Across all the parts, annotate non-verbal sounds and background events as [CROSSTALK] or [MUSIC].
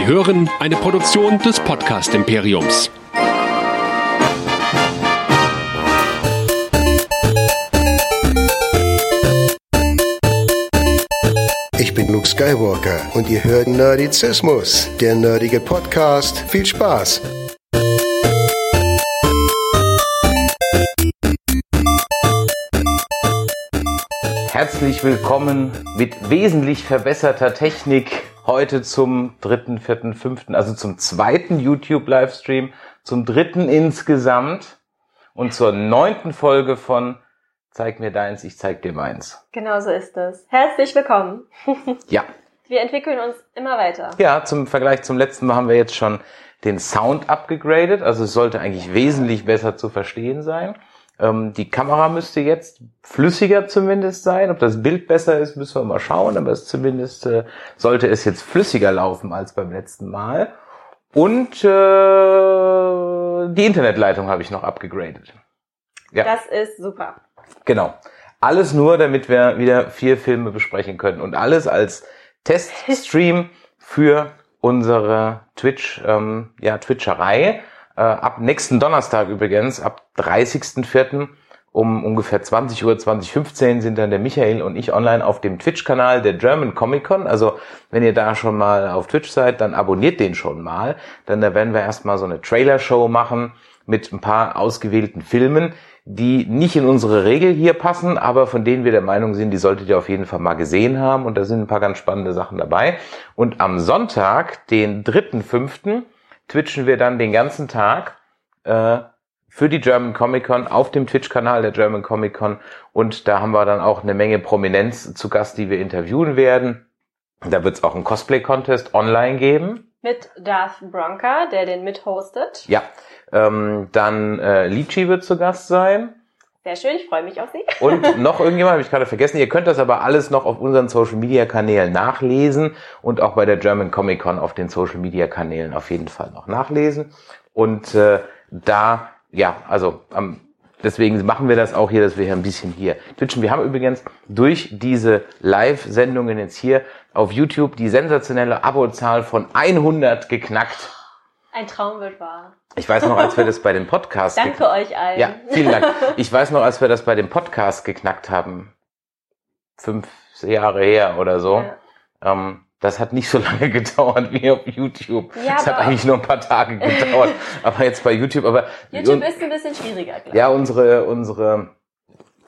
Sie hören eine Produktion des Podcast Imperiums. Ich bin Luke Skywalker und ihr hört Nerdizismus, der nerdige Podcast. Viel Spaß! Herzlich willkommen mit wesentlich verbesserter Technik heute zum dritten, vierten, fünften, also zum zweiten YouTube-Livestream, zum dritten insgesamt und zur neunten Folge von Zeig mir deins, ich zeig dir meins. Genau so ist es. Herzlich willkommen. [LAUGHS] Ja. Wir entwickeln uns immer weiter. Ja, zum Vergleich zum letzten Mal haben wir jetzt schon den Sound abgegradet, also es sollte eigentlich wesentlich besser zu verstehen sein. Ähm, die Kamera müsste jetzt flüssiger zumindest sein. Ob das Bild besser ist, müssen wir mal schauen, aber es zumindest äh, sollte es jetzt flüssiger laufen als beim letzten Mal. Und äh, die Internetleitung habe ich noch abgegradet. Ja. Das ist super. Genau. Alles nur, damit wir wieder vier Filme besprechen können. Und alles als Teststream für unsere Twitch, ähm, ja, Twitcherei. Äh, ab nächsten Donnerstag übrigens, ab 30.04. um ungefähr 20 Uhr, 2015 sind dann der Michael und ich online auf dem Twitch-Kanal der German Comic Con. Also wenn ihr da schon mal auf Twitch seid, dann abonniert den schon mal. Dann da werden wir erstmal so eine Trailer-Show machen mit ein paar ausgewählten Filmen, die nicht in unsere Regel hier passen, aber von denen wir der Meinung sind, die solltet ihr auf jeden Fall mal gesehen haben. Und da sind ein paar ganz spannende Sachen dabei. Und am Sonntag, den 3.5., twitchen wir dann den ganzen Tag äh, für die German Comic Con auf dem Twitch-Kanal der German Comic Con. Und da haben wir dann auch eine Menge Prominenz zu Gast, die wir interviewen werden. Da wird es auch einen Cosplay-Contest online geben. Mit Darth Bronca, der den mithostet. Ja, ähm, dann äh, Lichi wird zu Gast sein. Sehr schön, ich freue mich auf Sie. Und [LAUGHS] noch irgendjemand habe ich gerade vergessen. Ihr könnt das aber alles noch auf unseren Social Media Kanälen nachlesen und auch bei der German Comic Con auf den Social Media Kanälen auf jeden Fall noch nachlesen. Und äh, da, ja, also am Deswegen machen wir das auch hier, dass wir hier ein bisschen hier twitchen. Wir haben übrigens durch diese Live-Sendungen jetzt hier auf YouTube die sensationelle Abozahl von 100 geknackt. Ein Traum wird wahr. Ich weiß noch, als wir das bei dem Podcast... Danke euch allen. Ja, vielen Dank. Ich weiß noch, als wir das bei dem Podcast geknackt haben, fünf Jahre her oder so, Ja. ähm, das hat nicht so lange [LAUGHS] gedauert wie auf YouTube. Ja, das hat eigentlich nur ein paar Tage gedauert. aber jetzt bei YouTube, aber YouTube ist ein bisschen schwieriger, glaube ja, unsere, unsere,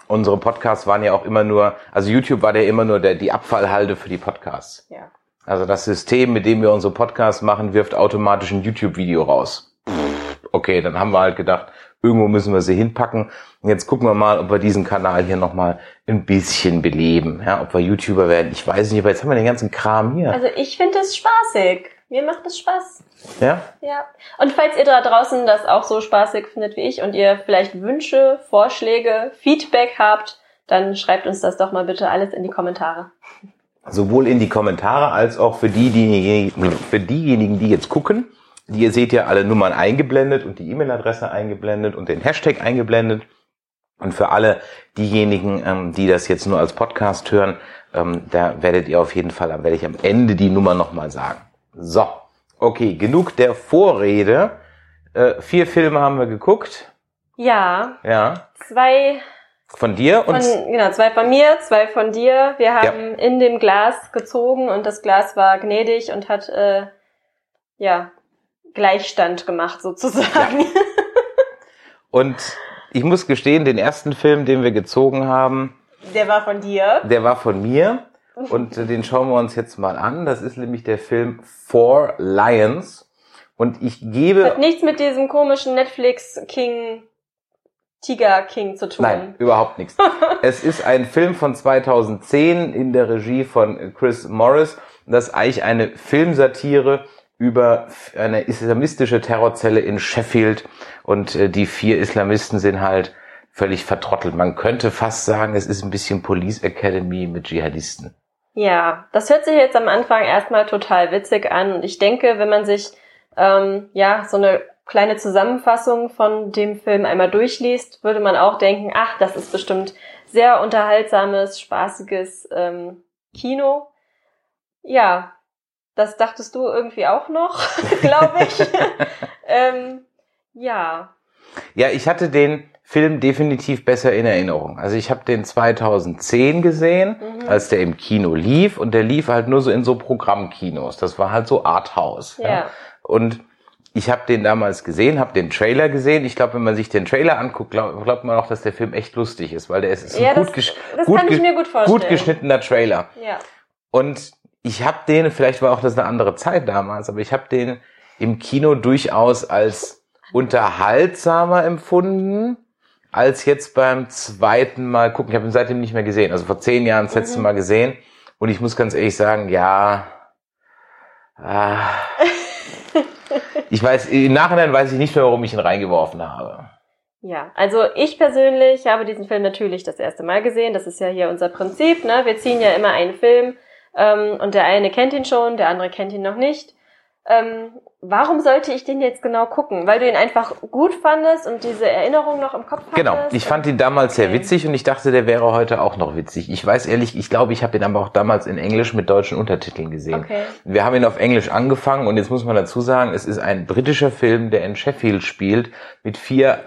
unsere Podcasts waren ja auch immer nur, also YouTube war ja immer nur der, die Abfallhalde für die Podcasts. ich. Ja. Also das System, mit dem wir unsere Podcasts machen, wirft automatisch ein YouTube-Video raus. Okay, dann haben wir halt gedacht, irgendwo müssen wir sie hinpacken. Und jetzt gucken wir mal, ob wir diesen Kanal hier nochmal ein bisschen beleben. Ja, ob wir YouTuber werden. Ich weiß nicht, aber jetzt haben wir den ganzen Kram hier. Also ich finde es spaßig. Mir macht es Spaß. Ja? Ja. Und falls ihr da draußen das auch so spaßig findet wie ich und ihr vielleicht Wünsche, Vorschläge, Feedback habt, dann schreibt uns das doch mal bitte alles in die Kommentare. Sowohl in die Kommentare als auch für die, die, für diejenigen, die jetzt gucken. Die, ihr seht ja alle Nummern eingeblendet und die E-Mail-Adresse eingeblendet und den Hashtag eingeblendet. Und für alle diejenigen, ähm, die das jetzt nur als Podcast hören, ähm, da werdet ihr auf jeden Fall, da werde ich am Ende die Nummer nochmal sagen. So, okay, genug der Vorrede. Äh, vier Filme haben wir geguckt. Ja, Ja. zwei Von dir von, und genau, zwei von mir, zwei von dir. Wir haben in dem Glas gezogen und das Glas war gnädig und hat, äh, ja, Gleichstand gemacht [LAUGHS] sozusagen. und ich muss gestehen, den ersten Film, den wir gezogen haben, Der war von dir. Der war von mir und äh, den schauen wir uns jetzt mal an. Das ist nämlich der Film Four Lions. Und ich Hat gebe... nichts mit diesem komischen Netflix King, Tiger King zu tun. Nein, überhaupt nichts. [LAUGHS] Es ist ein Film von 2010 in der Regie von Chris Morris. Das ist eigentlich eine Filmsatire über eine islamistische Terrorzelle in Sheffield. Und äh, die vier Islamisten sind halt völlig vertrottelt. Man könnte fast sagen, es ist ein bisschen Police Academy mit Dschihadisten. Ja, das hört sich jetzt am Anfang erstmal total witzig an. Und ich denke, wenn man sich ähm, ja so eine kleine Zusammenfassung von dem Film einmal durchliest, würde man auch denken, ach, das ist bestimmt sehr unterhaltsames, spaßiges ähm, Kino. Ja, Das dachtest du irgendwie auch noch, [LAUGHS] glaube ich. [LAUGHS] ähm, ja. Ja, ich hatte den Film definitiv besser in Erinnerung. Also ich habe den 2010 gesehen, Mhm. als der im Kino lief und der lief halt nur so in so Programmkinos. Das war halt so Arthouse. Ja. Und ich habe den damals gesehen, habe den Trailer gesehen. Ich glaube, wenn man sich den Trailer anguckt, glaub, glaubt man auch, dass der Film echt lustig ist, weil der ist, ist ein Ja, gut, das- gut, mir gut vorstellen. gut geschnittener Trailer. Ja. Und ich habe den, vielleicht war auch das eine andere Zeit damals, aber ich habe den im Kino durchaus als unterhaltsamer empfunden, als jetzt beim zweiten Mal gucken. Ich habe ihn seitdem nicht mehr gesehen. Also vor zehn Jahren das letzte Mhm. Mal gesehen. Und ich muss ganz ehrlich sagen, ja. Ah, [LAUGHS] ich weiß, im Nachhinein weiß ich nicht mehr, warum ich ihn reingeworfen habe. Ja, also ich persönlich habe diesen Film natürlich das erste Mal gesehen. Das ist ja hier unser Prinzip. Ne? Wir ziehen ja immer einen Film ähm, und der eine kennt ihn schon, der andere kennt ihn noch nicht. Ähm, warum sollte ich den jetzt genau gucken? Weil du ihn einfach gut fandest und diese Erinnerung noch im Kopf hattest? Genau, ich fand ihn damals sehr Okay. witzig und ich dachte, der wäre heute auch noch witzig. Ich weiß ehrlich, ich glaube, ich habe ihn aber auch damals in Englisch mit deutschen Untertiteln gesehen. Okay. Wir haben ihn auf Englisch angefangen und jetzt muss man dazu sagen, es ist ein britischer Film, der in Sheffield spielt, mit vier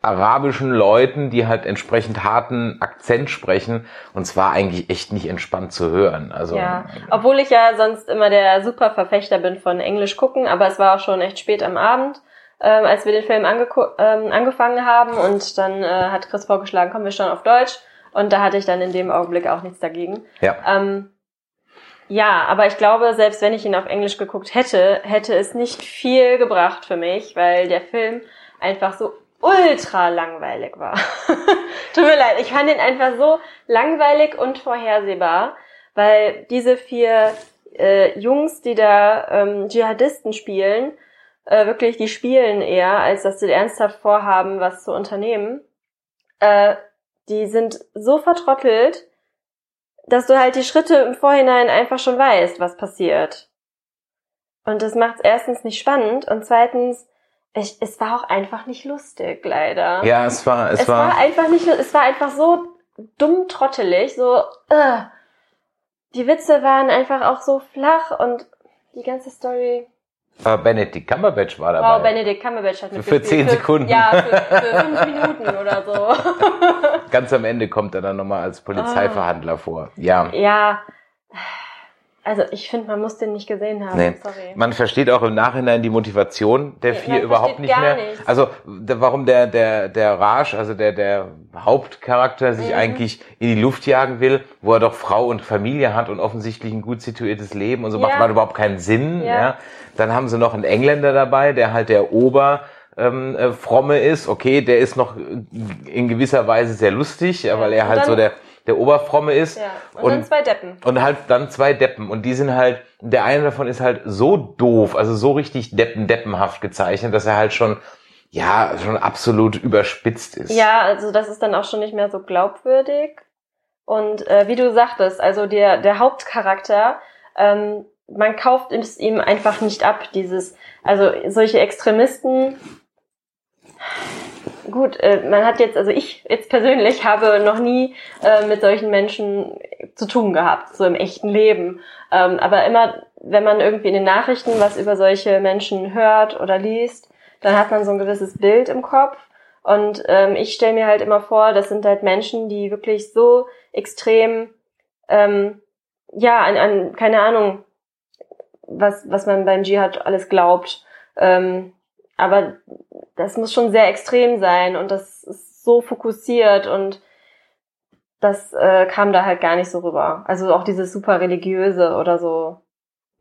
arabischen Leuten, die halt entsprechend harten Akzent sprechen und zwar eigentlich echt nicht entspannt zu hören. Also Ja, obwohl ich ja sonst immer der super Verfechter bin von Englisch gucken, aber es war auch schon echt spät am Abend, ähm, als wir den Film ähm, angefangen haben und dann äh, hat Chris vorgeschlagen, kommen wir schon auf Deutsch und da hatte ich dann in dem Augenblick auch nichts dagegen. ja. Ähm, ja, aber ich glaube, selbst wenn ich ihn auf Englisch geguckt hätte, hätte es nicht viel gebracht für mich, weil der Film einfach so ultra langweilig war. [LAUGHS] Tut mir leid, ich fand ihn einfach so langweilig und vorhersehbar, weil diese vier äh, Jungs, die da ähm, Dschihadisten spielen, äh, wirklich, die spielen eher, als dass sie ernsthaft vorhaben, was zu unternehmen. Äh, die sind so vertrottelt, dass du halt die Schritte im Vorhinein einfach schon weißt, was passiert. Und das macht es erstens nicht spannend und zweitens, ich, es war auch einfach nicht lustig, leider. ja, es war, es, es war, einfach nicht, es war einfach so dumm trottelig, so, äh. die Witze waren einfach auch so flach und die ganze Story. äh, Benedict Cumberbatch war dabei. Wow, Benedict Cumberbatch hat Für mitgespielt. zehn Sekunden. Ja, für, für fünf Minuten oder so. [LAUGHS] Ganz am Ende kommt er dann nochmal als Polizeiverhandler vor. Ja. ja, also ich finde, man muss den nicht gesehen haben. Nee. Sorry. Man versteht auch im Nachhinein die Motivation der Nee, vier man überhaupt nicht mehr. nichts. Also warum der der der Raj, also der der Hauptcharakter sich Mhm. eigentlich in die Luft jagen will, wo er doch Frau und Familie hat und offensichtlich ein gut situiertes Leben und so Ja. macht macht überhaupt keinen Sinn. Ja. Ja. Dann haben sie noch einen Engländer dabei, der halt der Ober ähm, äh, fromme ist. Okay, der ist noch in gewisser Weise sehr lustig, ja. weil er halt so der der Oberfromme ist. Ja. Und, dann zwei Deppen. Und halt dann zwei Deppen. Und die sind halt, der eine davon ist halt so doof, also so richtig deppen-deppenhaft gezeichnet, dass er halt schon, ja, schon absolut überspitzt ist. Ja, also das ist dann auch schon nicht mehr so glaubwürdig. Und äh, wie du sagtest, also der, der Hauptcharakter, ähm, man kauft es ihm einfach nicht ab, dieses, also solche Extremisten. Gut, äh, man hat jetzt, also ich jetzt persönlich habe noch nie äh, mit solchen Menschen zu tun gehabt, so im echten Leben. Ähm, aber immer, wenn man irgendwie in den Nachrichten was über solche Menschen hört oder liest, dann hat man so ein gewisses Bild im Kopf. Und ähm, ich stelle mir halt immer vor, das sind halt Menschen, die wirklich so extrem, ähm, ja, an, an keine Ahnung, was, was man beim Dschihad alles glaubt. Ähm, aber das muss schon sehr extrem sein und das ist so fokussiert und das äh, kam da halt gar nicht so rüber. Also auch dieses super religiöse oder so.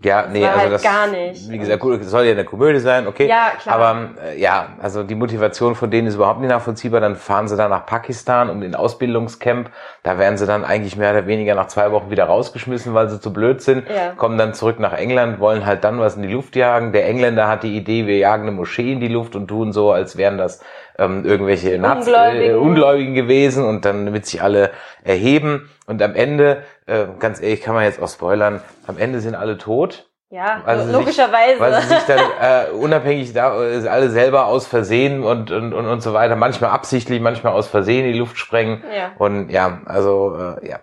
Ja, nee, also halt das, gar nicht. wie gesagt, gut, soll ja eine Komödie sein, okay. Ja, klar. Aber äh, ja, also die Motivation von denen ist überhaupt nicht nachvollziehbar. Dann fahren sie dann nach Pakistan um den Ausbildungscamp. Da werden sie dann eigentlich mehr oder weniger nach zwei Wochen wieder rausgeschmissen, weil sie zu blöd sind. Ja. Kommen dann zurück nach England, wollen halt dann was in die Luft jagen. Der Engländer hat die Idee, wir jagen eine Moschee in die Luft und tun so, als wären das ähm, irgendwelche Nazi Ungläubigen. äh, Ungläubigen gewesen und dann damit sich alle erheben. Und am Ende, äh, ganz ehrlich, kann man jetzt auch spoilern, am Ende sind alle tot. Ja, sie logischerweise. Sich, weil sie sich dann [LAUGHS] äh, unabhängig da äh, alle selber aus Versehen und, und, und, und so weiter, manchmal absichtlich, manchmal aus Versehen in die Luft sprengen. Ja. Und ja, also äh, ja.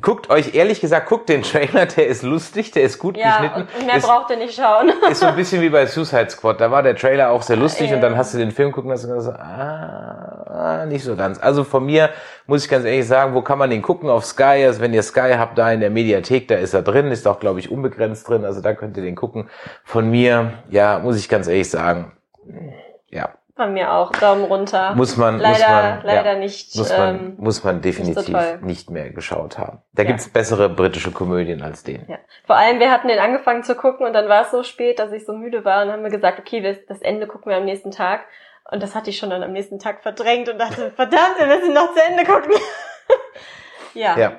Guckt euch ehrlich gesagt, guckt den Trailer, der ist lustig, der ist gut Ja, geschnitten. und, und mehr ist, braucht ihr nicht schauen. ist so ein bisschen wie bei Suicide Squad. Da war der Trailer auch sehr lustig Ja. und dann hast du den Film gucken und hast gesagt, ah, nicht so ganz. Also von mir muss ich ganz ehrlich sagen, wo kann man den gucken? Auf Sky. Also wenn ihr Sky habt, da in der Mediathek, da ist er drin, ist auch, glaube ich, unbegrenzt drin. Also da könnt ihr den gucken. Von mir, ja, muss ich ganz ehrlich sagen, ja, Von mir auch. Daumen runter. muss man, leider, muss man, leider ja, nicht. muss man, ähm, muss man definitiv toll. nicht mehr geschaut haben. Da Ja. gibt's bessere britische Komödien als den. Ja. Vor allem, wir hatten den angefangen zu gucken und dann war es so spät, dass ich so müde war und haben wir gesagt, okay, das, das Ende gucken wir am nächsten Tag. Und das hatte ich schon dann am nächsten Tag verdrängt und dachte, [LAUGHS] verdammt, wir müssen noch zu Ende gucken. [LAUGHS] ja. Ja.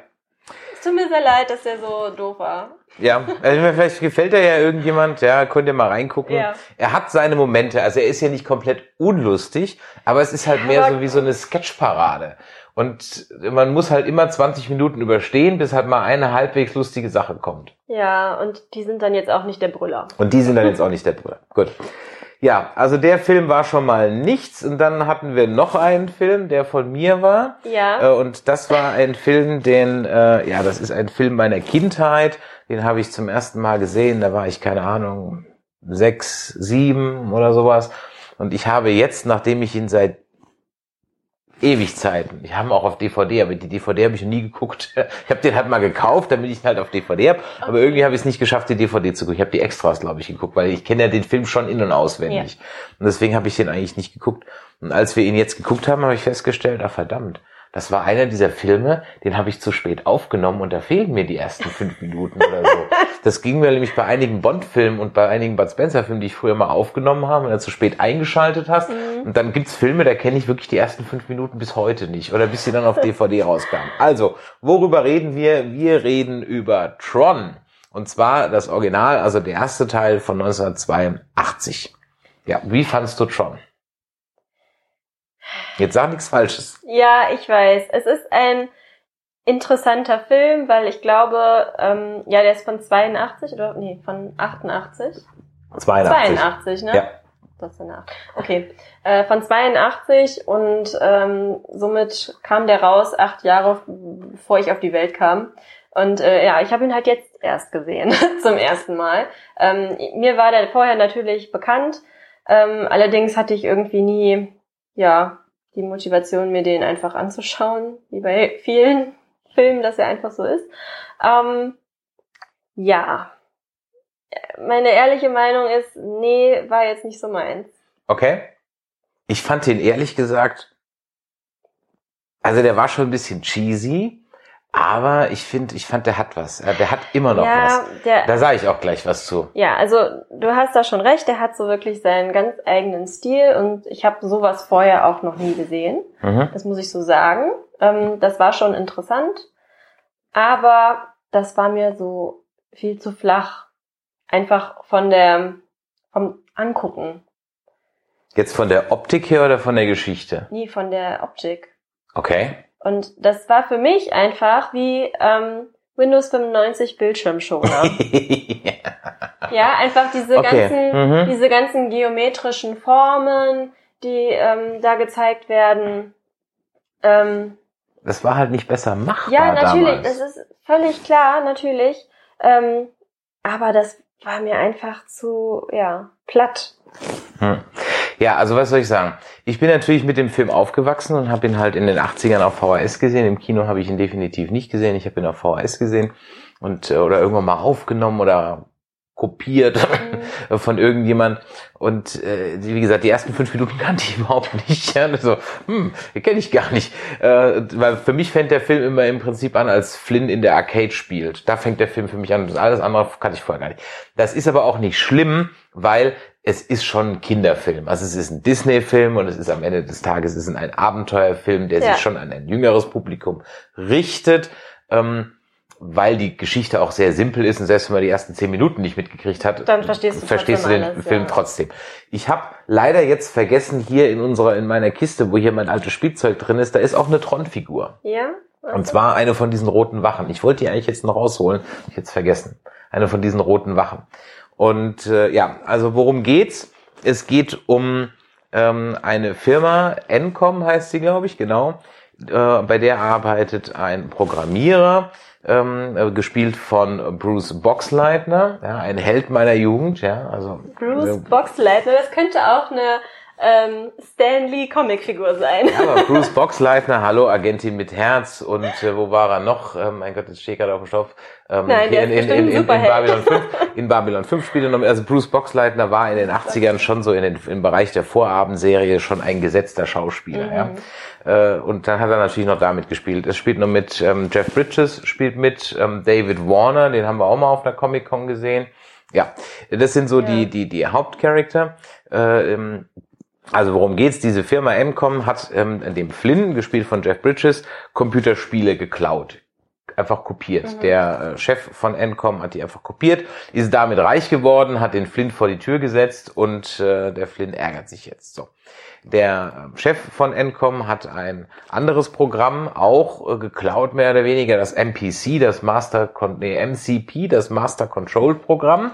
Es tut mir sehr leid, dass der so doof war. Ja, also vielleicht gefällt er ja irgendjemand, ja, könnt ihr mal reingucken. Ja. Er hat seine Momente, also er ist ja nicht komplett unlustig, aber es ist halt mehr Aber- so wie so eine Sketchparade. Und man muss halt immer 20 Minuten überstehen, bis halt mal eine halbwegs lustige Sache kommt. Ja, und die sind dann jetzt auch nicht der Brüller. Und die sind dann jetzt auch nicht der Bruder. Gut. Ja, also der Film war schon mal nichts. Und dann hatten wir noch einen Film, der von mir war. Ja. Äh, und das war ein Film, den, äh, ja, das ist ein Film meiner Kindheit. Den habe ich zum ersten Mal gesehen. Da war ich, keine Ahnung, sechs, sieben oder sowas. Und ich habe jetzt, nachdem ich ihn seit ewig Zeiten, ich habe ihn auch auf DVD, aber die DVD habe ich noch nie geguckt. [LAUGHS] Ich habe den halt mal gekauft, damit ich ihn halt auf DVD habe. Aber irgendwie habe ich es nicht geschafft, die DVD zu gucken. Ich habe die Extras, glaube ich, geguckt, weil ich kenne ja den Film schon in- und auswendig. Und deswegen habe ich den eigentlich nicht geguckt. Und als wir ihn jetzt geguckt haben, habe ich festgestellt, ah verdammt, das war einer dieser Filme, den habe ich zu spät aufgenommen und da fehlen mir die ersten fünf Minuten oder so. [LAUGHS] Das ging mir nämlich bei einigen Bond-Filmen und bei einigen Bud Spencer-Filmen, die ich früher mal aufgenommen habe, wenn du zu spät eingeschaltet hast. Und dann gibt's Filme, da kenne ich wirklich die ersten fünf Minuten bis heute nicht oder bis sie dann auf DVD rauskamen. Also, worüber reden wir? Wir reden über Tron. Und zwar das Original, also der erste Teil von 1982. Ja, wie fandst du Tron? Jetzt sag nichts Falsches. Ja, ich weiß. Es ist ein interessanter Film, weil ich glaube, ähm, ja, der ist von 82 oder nee, von 88. 82. 82, ne? Ja. Das ist. Okay. Äh, von 82 und ähm, somit kam der raus acht Jahre bevor ich auf die Welt kam. Und äh, ja, ich habe ihn halt jetzt erst gesehen, [LAUGHS] zum ersten Mal. Ähm, mir war der vorher natürlich bekannt. Ähm, allerdings hatte ich irgendwie nie, ja, die Motivation, mir den einfach anzuschauen, wie bei vielen [LAUGHS] Filmen, dass er einfach so ist. Ähm, ja, meine ehrliche Meinung ist, nee, war jetzt nicht so meins. Okay. Ich fand den ehrlich gesagt, also der war schon ein bisschen cheesy, aber ich finde, ich fand, der hat was. Der hat immer noch ja, was. der, Da sage ich auch gleich was zu. ja, also du hast da schon recht, der hat so wirklich seinen ganz eigenen Stil und ich habe sowas vorher auch noch nie gesehen. Mhm. Das muss ich so sagen. Ähm, das war schon interessant, aber das war mir so viel zu flach. Einfach von der, vom Angucken, Jetzt von der Optik her oder von der Geschichte? nie von der Optik. Okay. Und das war für mich einfach wie ähm, Windows 95 Bildschirmschoner. [LAUGHS] ja, einfach diese Okay, ganzen, mhm. diese ganzen geometrischen Formen, die ähm, da gezeigt werden. Ähm, das war halt nicht besser machbar ja, natürlich, damals. das ist völlig klar, natürlich. Ähm, aber das war mir einfach zu, ja, platt. Hm. Ja, also was soll ich sagen? Ich bin natürlich mit dem Film aufgewachsen und habe ihn halt in den 80ern auf VHS gesehen. Im Kino habe ich ihn definitiv nicht gesehen. Ich habe ihn auf VHS gesehen und äh, oder irgendwann mal aufgenommen oder kopiert [LAUGHS] von irgendjemand. Und äh, wie gesagt, die ersten fünf Minuten kannte ich [LAUGHS] überhaupt nicht. Ja, so, hm, kenne ich gar nicht. Äh, weil für mich fängt der Film immer im Prinzip an, als Flynn in der Arcade spielt. Da fängt der Film für mich an. Das alles andere kannte ich vorher gar nicht. Das ist aber auch nicht schlimm, weil es ist schon ein Kinderfilm. Also es ist ein Disney-Film und es ist am Ende des Tages es ist ein Abenteuerfilm, der Ja. sich schon an ein jüngeres Publikum richtet. Ähm, weil die Geschichte auch sehr simpel ist und selbst wenn man die ersten zehn Minuten nicht mitgekriegt hat, Dann verstehst du verstehst du den alles, Film ja. trotzdem. Ich habe leider jetzt vergessen, hier in unserer, in meiner Kiste, wo hier mein altes Spielzeug drin ist, da ist auch eine Tron-Figur. Ja? Und zwar eine von diesen roten Wachen. Ich wollte die eigentlich jetzt noch rausholen, hab ich jetzt vergessen. Eine von diesen roten Wachen. Und äh, ja, also worum geht's? Es geht um ähm, eine Firma, Encom heißt sie, glaube ich, genau. Äh, bei der arbeitet ein Programmierer, ähm, äh, gespielt von Bruce Boxleitner, ja, ein Held meiner Jugend, ja, also Bruce Boxleitner, das könnte auch eine ähm, Stan Lee Comicfigur sein. Ja, aber [LAUGHS] Bruce Boxleitner, hallo, Agentin mit Herz und äh, wo war er noch? Ähm, mein Gott, jetzt stehe ich gerade auf dem Stoff. Ähm, Nein, der in, ist in, in, in. Babylon 5. [LAUGHS] In Babylon 5 spielte noch, also Bruce Boxleitner war in den 80ern schon so in den, im Bereich der Vorabendserie schon ein gesetzter Schauspieler, Mhm. ja. Äh, und dann hat er natürlich noch damit gespielt. Es spielt noch mit ähm, Jeff Bridges, spielt mit ähm, David Warner, den haben wir auch mal auf einer Comic-Con gesehen. Ja, das sind so Ja. die, die, die Hauptcharakter. Äh, ähm, also worum geht's? Diese Firma Emcom hat ähm, dem Flynn, gespielt von Jeff Bridges, Computerspiele geklaut. Einfach kopiert. Der äh, Chef von Encom hat die einfach kopiert, ist damit reich geworden, hat den Flynn vor die Tür gesetzt und äh, der Flynn ärgert sich jetzt. So. Der äh, Chef von Encom hat ein anderes Programm auch äh, geklaut, mehr oder weniger, das MPC, das Master Con nee, MCP, das Master Control Programm.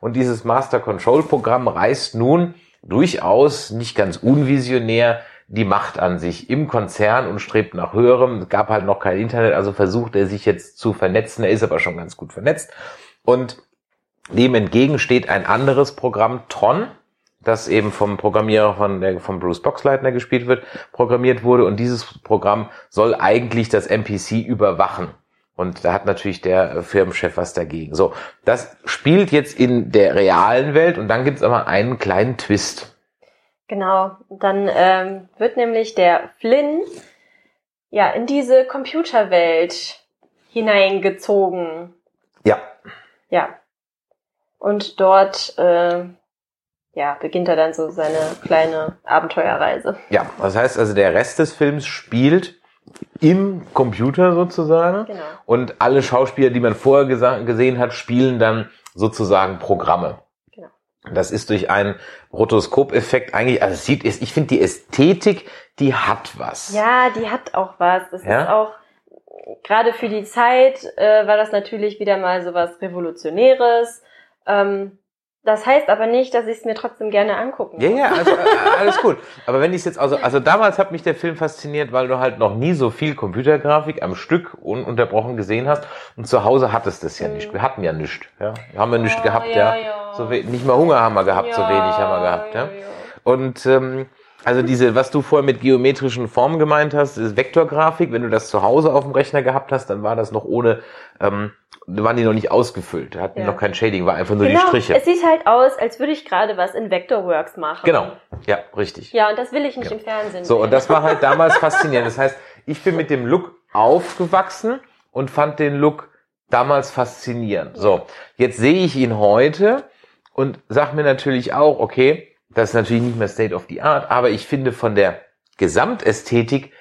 Und dieses Master Control Programm reißt nun durchaus nicht ganz unvisionär die Macht an sich im Konzern und strebt nach höherem. Es gab halt noch kein Internet, also versucht er sich jetzt zu vernetzen. Er ist aber schon ganz gut vernetzt. Und dem entgegen steht ein anderes Programm, Tron, das eben vom Programmierer von, der von Bruce Boxleitner gespielt wird, programmiert wurde. Und dieses Programm soll eigentlich das NPC überwachen. Und da hat natürlich der äh, Firmenchef was dagegen. So, das spielt jetzt in der realen Welt und dann gibt es aber einen kleinen Twist. Genau, dann ähm, wird nämlich der Flynn ja in diese Computerwelt hineingezogen. Ja, Ja. Und dort äh, ja, beginnt er dann so seine kleine Abenteuerreise. ja. Das heißt also, der Rest des Films spielt im Computer sozusagen. Genau. Und alle Schauspieler, die man vorher gesehen hat, spielen dann sozusagen Programme. Genau. Das ist durch einen Rotoskopeffekt eigentlich, also es sieht, ich finde die Ästhetik, die hat was. Ja, die hat auch was. Das Ja? ist auch gerade für die Zeit äh, war das natürlich wieder mal so was Revolutionäres. Ähm, das heißt aber nicht, dass ich es mir trotzdem gerne angucken Ja, ja, also, [LAUGHS] äh, alles gut. Aber wenn ich es jetzt, also, also damals hat mich der Film fasziniert, weil du halt noch nie so viel Computergrafik am Stück ununterbrochen gesehen hast. Und zu Hause hattest das ja Mhm. nicht. Wir hatten ja nichts. Ja, wir haben ja nichts Oh, gehabt, ja. ja, ja. So nicht mal Hunger haben wir gehabt, so wenig haben wir gehabt, ja. Und ähm, also diese, was du vorher mit geometrischen Formen gemeint hast, ist Vektorgrafik. Wenn du das zu Hause auf dem Rechner gehabt hast, dann war das noch ohne, ähm, waren die noch nicht ausgefüllt, hatten Ja. noch kein Shading, war einfach nur Genau, die Striche. es sieht halt aus, als würde ich gerade was in Vectorworks machen. Genau, ja, richtig. Ja, und das will ich nicht Ja. im Fernsehen So, sehen. und das war halt [LAUGHS] damals faszinierend. Das heißt, ich bin mit dem Look aufgewachsen und fand den Look damals faszinierend. So, jetzt sehe ich ihn heute und sag mir natürlich auch, okay, das ist natürlich nicht mehr State of the Art, aber ich finde von der Gesamtästhetik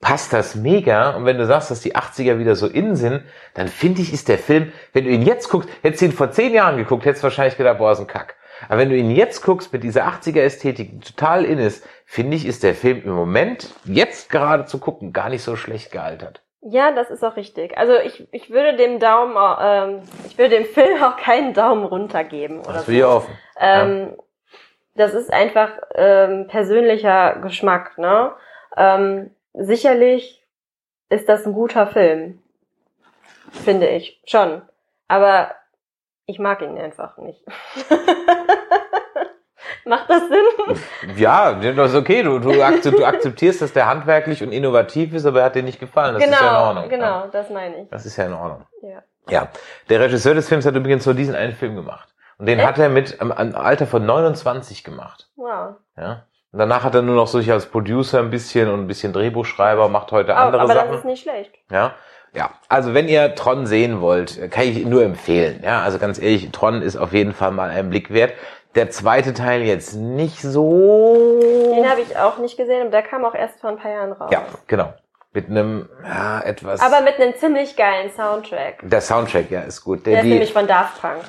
passt das mega. Und wenn du sagst, dass die 80er wieder so in sind, dann finde ich, ist der Film, wenn du ihn jetzt guckst, hättest du ihn vor zehn Jahren geguckt, hättest du wahrscheinlich gedacht, boah, ist ein Kack. Aber wenn du ihn jetzt guckst mit dieser 80er Ästhetik, die total in ist, finde ich, ist der Film im Moment, jetzt gerade zu gucken, gar nicht so schlecht gealtert. Ja, das ist auch richtig. Also ich, ich würde dem Daumen, ähm, ich würde dem Film auch keinen Daumen runter geben oder Das so. will ich offen. Ähm, Das ist einfach ähm, persönlicher Geschmack, ne? Ähm, sicherlich ist das ein guter Film, finde ich schon. Aber ich mag ihn einfach nicht. [LAUGHS] Macht das Sinn? Ja, das ist okay. Du, du, akzept, du akzeptierst, dass der handwerklich und innovativ ist, aber er hat dir nicht gefallen. Das genau, ist ja in Ordnung. genau, das meine ich. Das ist ja in Ordnung. Ja. Ja, der Regisseur des Films hat übrigens nur diesen einen Film gemacht. Und den Echt? hat er mit einem Alter von 29 gemacht. Wow. Ja. Und danach hat er nur noch so sich als Producer ein bisschen und ein bisschen Drehbuchschreiber, macht heute Aber, andere aber Sachen. das ist nicht schlecht. Ja, ja. Also wenn ihr Tron sehen wollt, kann ich nur empfehlen. Ja, also ganz ehrlich, Tron ist auf jeden Fall mal einen Blick wert. Der zweite Teil jetzt nicht so. Den habe ich auch nicht gesehen und der kam auch erst vor ein paar Jahren raus. Ja, genau. Mit einem ja, etwas. Aber mit einem ziemlich geilen Soundtrack. der Soundtrack, ja, ist gut. Der Der, ist nämlich von Daft Punk.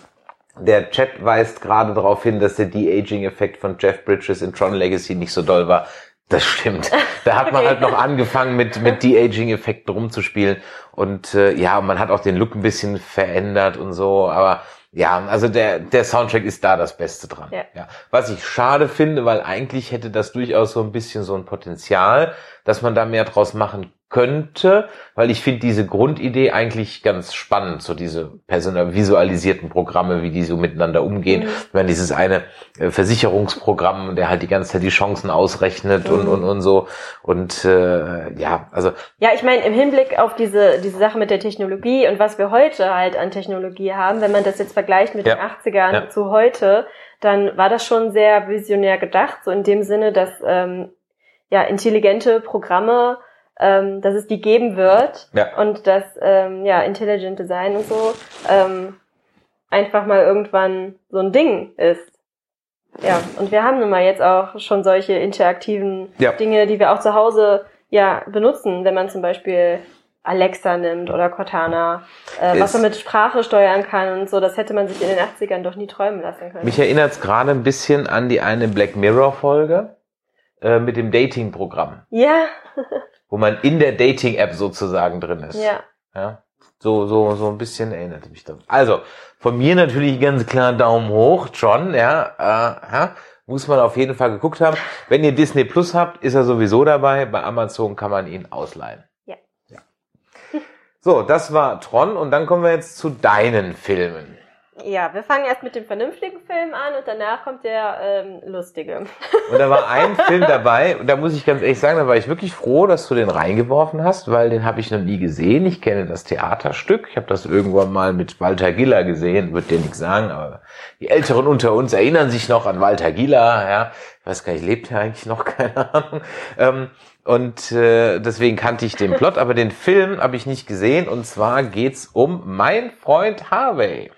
Der Chat weist gerade darauf hin, dass der De-Aging-Effekt von Jeff Bridges in Tron Legacy nicht so doll war. Das stimmt. Da hat man [LAUGHS] Okay. halt noch angefangen mit, mit De-Aging-Effekten rumzuspielen. Und äh, ja, man hat auch den Look ein bisschen verändert und so. Aber ja, also der, der Soundtrack ist da das Beste dran. Ja. Was ich schade finde, weil eigentlich hätte das durchaus so ein bisschen so ein Potenzial, dass man da mehr draus machen könnte, weil ich finde diese Grundidee eigentlich ganz spannend, so diese personal visualisierten Programme, wie die so miteinander umgehen. Mhm. Ich meine, dieses eine äh, Versicherungsprogramm, der halt die ganze Zeit die Chancen ausrechnet und, Mhm. und, und so. Und äh, ja, also Ja, ich meine, im Hinblick auf diese, diese Sache mit der Technologie und was wir heute halt an Technologie haben, wenn man das jetzt vergleicht mit Ja. den 80ern Ja. zu heute, dann war das schon sehr visionär gedacht, so in dem Sinne, dass ähm, ja intelligente Programme, ähm, dass es die geben wird Ja. und dass ähm, ja Intelligent Design und so ähm, einfach mal irgendwann so ein Ding ist. Ja, und wir haben nun mal jetzt auch schon solche interaktiven Ja. Dinge, die wir auch zu Hause ja benutzen, wenn man zum Beispiel Alexa nimmt oder Cortana, äh, was man mit Sprache steuern kann und so, das hätte man sich in den 80ern doch nie träumen lassen können. mich erinnert es gerade ein bisschen an die eine Black Mirror Folge äh, mit dem Dating-Programm, ja, [LAUGHS] wo man in der Dating-App sozusagen drin ist. ja. Ja, so, so, so ein bisschen erinnerte mich das. Also, von mir natürlich ganz klar Daumen hoch, John, ja, äh, ja, muss man auf jeden Fall geguckt haben. Wenn ihr Disney Plus habt, ist er sowieso dabei. Bei Amazon kann man ihn ausleihen. Ja. ja. So, das war Tron und dann kommen wir jetzt zu deinen Filmen. Ja, wir fangen erst mit dem vernünftigen Film an und danach kommt der ähm, lustige. [LAUGHS] Und da war ein Film dabei, und da muss ich ganz ehrlich sagen, da war ich wirklich froh, dass du den reingeworfen hast, weil den habe ich noch nie gesehen. Ich kenne das Theaterstück. Ich habe das irgendwann mal mit Walter Giller gesehen, wird dir nichts sagen, aber die Älteren unter uns erinnern sich noch an Walter Giller, ja. Ich weiß gar nicht, lebt er eigentlich noch? [LAUGHS] Keine Ahnung. Ähm, und äh, deswegen kannte ich den Plot, aber den Film habe ich nicht gesehen. Und zwar geht's um Mein Freund Harvey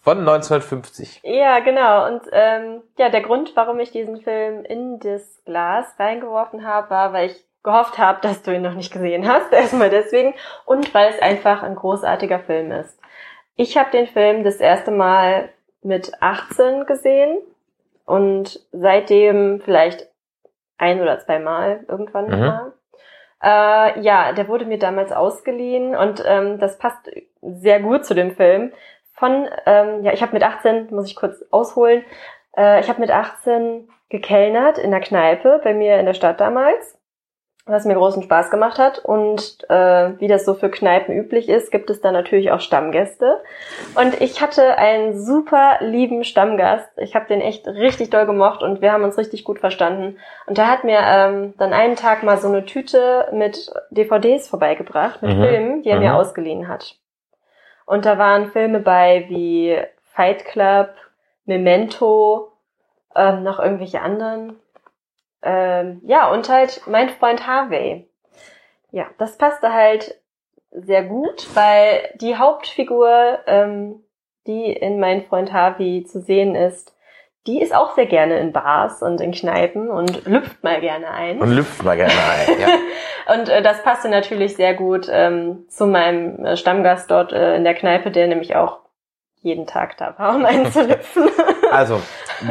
von 1950. Ja, genau. Und ähm, ja, der Grund, warum ich diesen Film in das Glas reingeworfen habe, war, weil ich gehofft habe, dass du ihn noch nicht gesehen hast. [LAUGHS] Erstmal deswegen. Und weil es einfach ein großartiger Film ist. Ich habe den Film das erste Mal mit 18 gesehen und seitdem vielleicht ein oder zwei Mal irgendwann Mhm. mal. Äh, ja, der wurde mir damals ausgeliehen und ähm, das passt sehr gut zu dem Film. Von, ähm, ja, ich habe mit 18, muss ich kurz ausholen, äh, ich habe mit 18 gekellnert in der Kneipe bei mir in der Stadt damals, was mir großen Spaß gemacht hat. Und äh, wie das so für Kneipen üblich ist, gibt es da natürlich auch Stammgäste. Und ich hatte einen super lieben Stammgast. Ich habe den echt richtig doll gemocht und wir haben uns richtig gut verstanden. Und der hat mir ähm, dann einen Tag mal so eine Tüte mit DVDs vorbeigebracht, mit Mhm. Filmen, die er mir Mhm. ausgeliehen hat. Und da waren Filme bei wie Fight Club, Memento, ähm, noch irgendwelche anderen. Ähm, ja, und halt mein Freund Harvey. Ja, das passte halt sehr gut, weil die Hauptfigur, ähm, die in mein Freund Harvey zu sehen ist, die ist auch sehr gerne in Bars und in Kneipen und lüpft mal gerne ein. Und lüpft mal gerne ein. Ja. [LAUGHS] Und äh, das passte natürlich sehr gut ähm, zu meinem äh, Stammgast dort äh, in der Kneipe, der nämlich auch jeden Tag da war, um einen zu lüpfen. [LAUGHS] Also,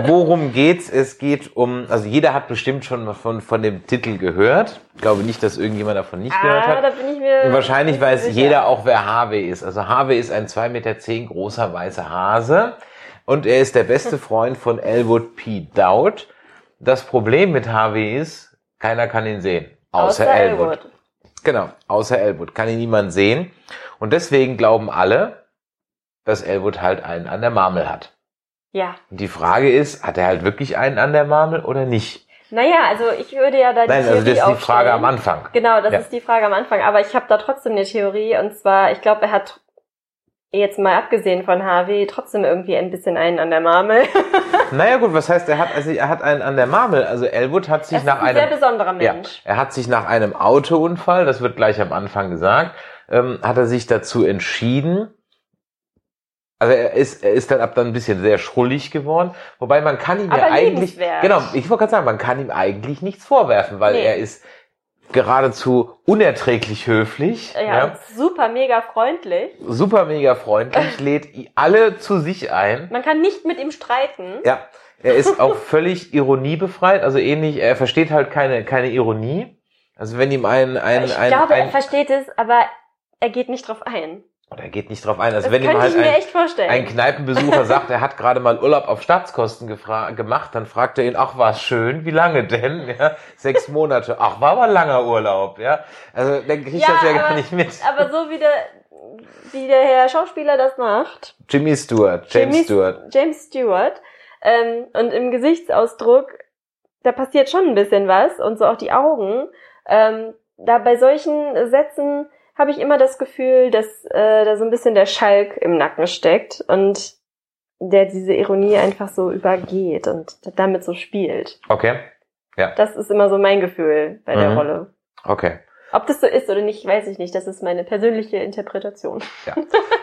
worum geht's? Es geht um, also jeder hat bestimmt schon mal von, von dem Titel gehört. Ich glaube nicht, dass irgendjemand davon nicht gehört ah, hat. da bin ich mir. Und wahrscheinlich weiß sicher. jeder auch, wer Harvey ist. Also Harvey ist ein 2,10 Meter großer weißer Hase und er ist der beste Freund von Elwood P. Dowd. Das Problem mit Harvey ist, keiner kann ihn sehen. Außer, Außer Elwood. Elwood. Genau, außer Elwood. Kann ihn niemand sehen. Und deswegen glauben alle, dass Elwood halt einen an der Marmel hat. Ja. Und die Frage ist, hat er halt wirklich einen an der Marmel oder nicht? Naja, also ich würde ja da die Nein, Theorie also das ist die Frage am Anfang. Genau, das Ja. ist die Frage am Anfang. Aber ich habe da trotzdem eine Theorie. Und zwar, ich glaube, er hat jetzt mal abgesehen von Harvey trotzdem irgendwie ein bisschen einen an der Marmel. [LAUGHS] Naja gut, was heißt, er hat, also er hat einen an der Marmel. Also Elwood hat sich nach ein sehr einem, besonderer ja, Mensch. er hat sich nach einem Autounfall, das wird gleich am Anfang gesagt, ähm, hat er sich dazu entschieden, also er ist, er ist dann ab dann ein bisschen sehr schrullig geworden, wobei man kann ihm ja Aber eigentlich, liebenswert. genau, ich wollte gerade sagen, man kann ihm eigentlich nichts vorwerfen, weil Nee. er ist geradezu unerträglich höflich, Ja, ja, super mega freundlich. super mega freundlich, [LAUGHS] lädt alle zu sich ein. Man kann nicht mit ihm streiten. Ja, er ist auch [LAUGHS] völlig ironiebefreit, also ähnlich, er versteht halt keine, keine Ironie. Also wenn ihm ein, ein, ich ein, glaube, ein er versteht es, aber er geht nicht drauf ein. Und er geht nicht drauf ein. Also Das wenn ihm halt ein, ein Kneipenbesucher [LAUGHS] sagt, er hat gerade mal Urlaub auf Staatskosten gemacht, dann fragt er ihn, ach, war's schön, wie lange denn? [LAUGHS] Ja, sechs Monate. Ach, war aber langer Urlaub, ja. Also der kriegt das ja gar aber, nicht mit. Aber so wie der, wie der Herr Schauspieler das macht, Jimmy Stewart, James Jimmy- Stewart. James Stewart, ähm, und im Gesichtsausdruck, da passiert schon ein bisschen was und so auch die Augen. Ähm, da bei solchen Sätzen habe ich immer das Gefühl, dass äh, da so ein bisschen der Schalk im Nacken steckt und der diese Ironie einfach so übergeht und damit so spielt. Okay, Das ist immer so mein Gefühl bei der Mhm. Rolle. okay. Ob das so ist oder nicht, weiß ich nicht. Das ist meine persönliche Interpretation. [LAUGHS]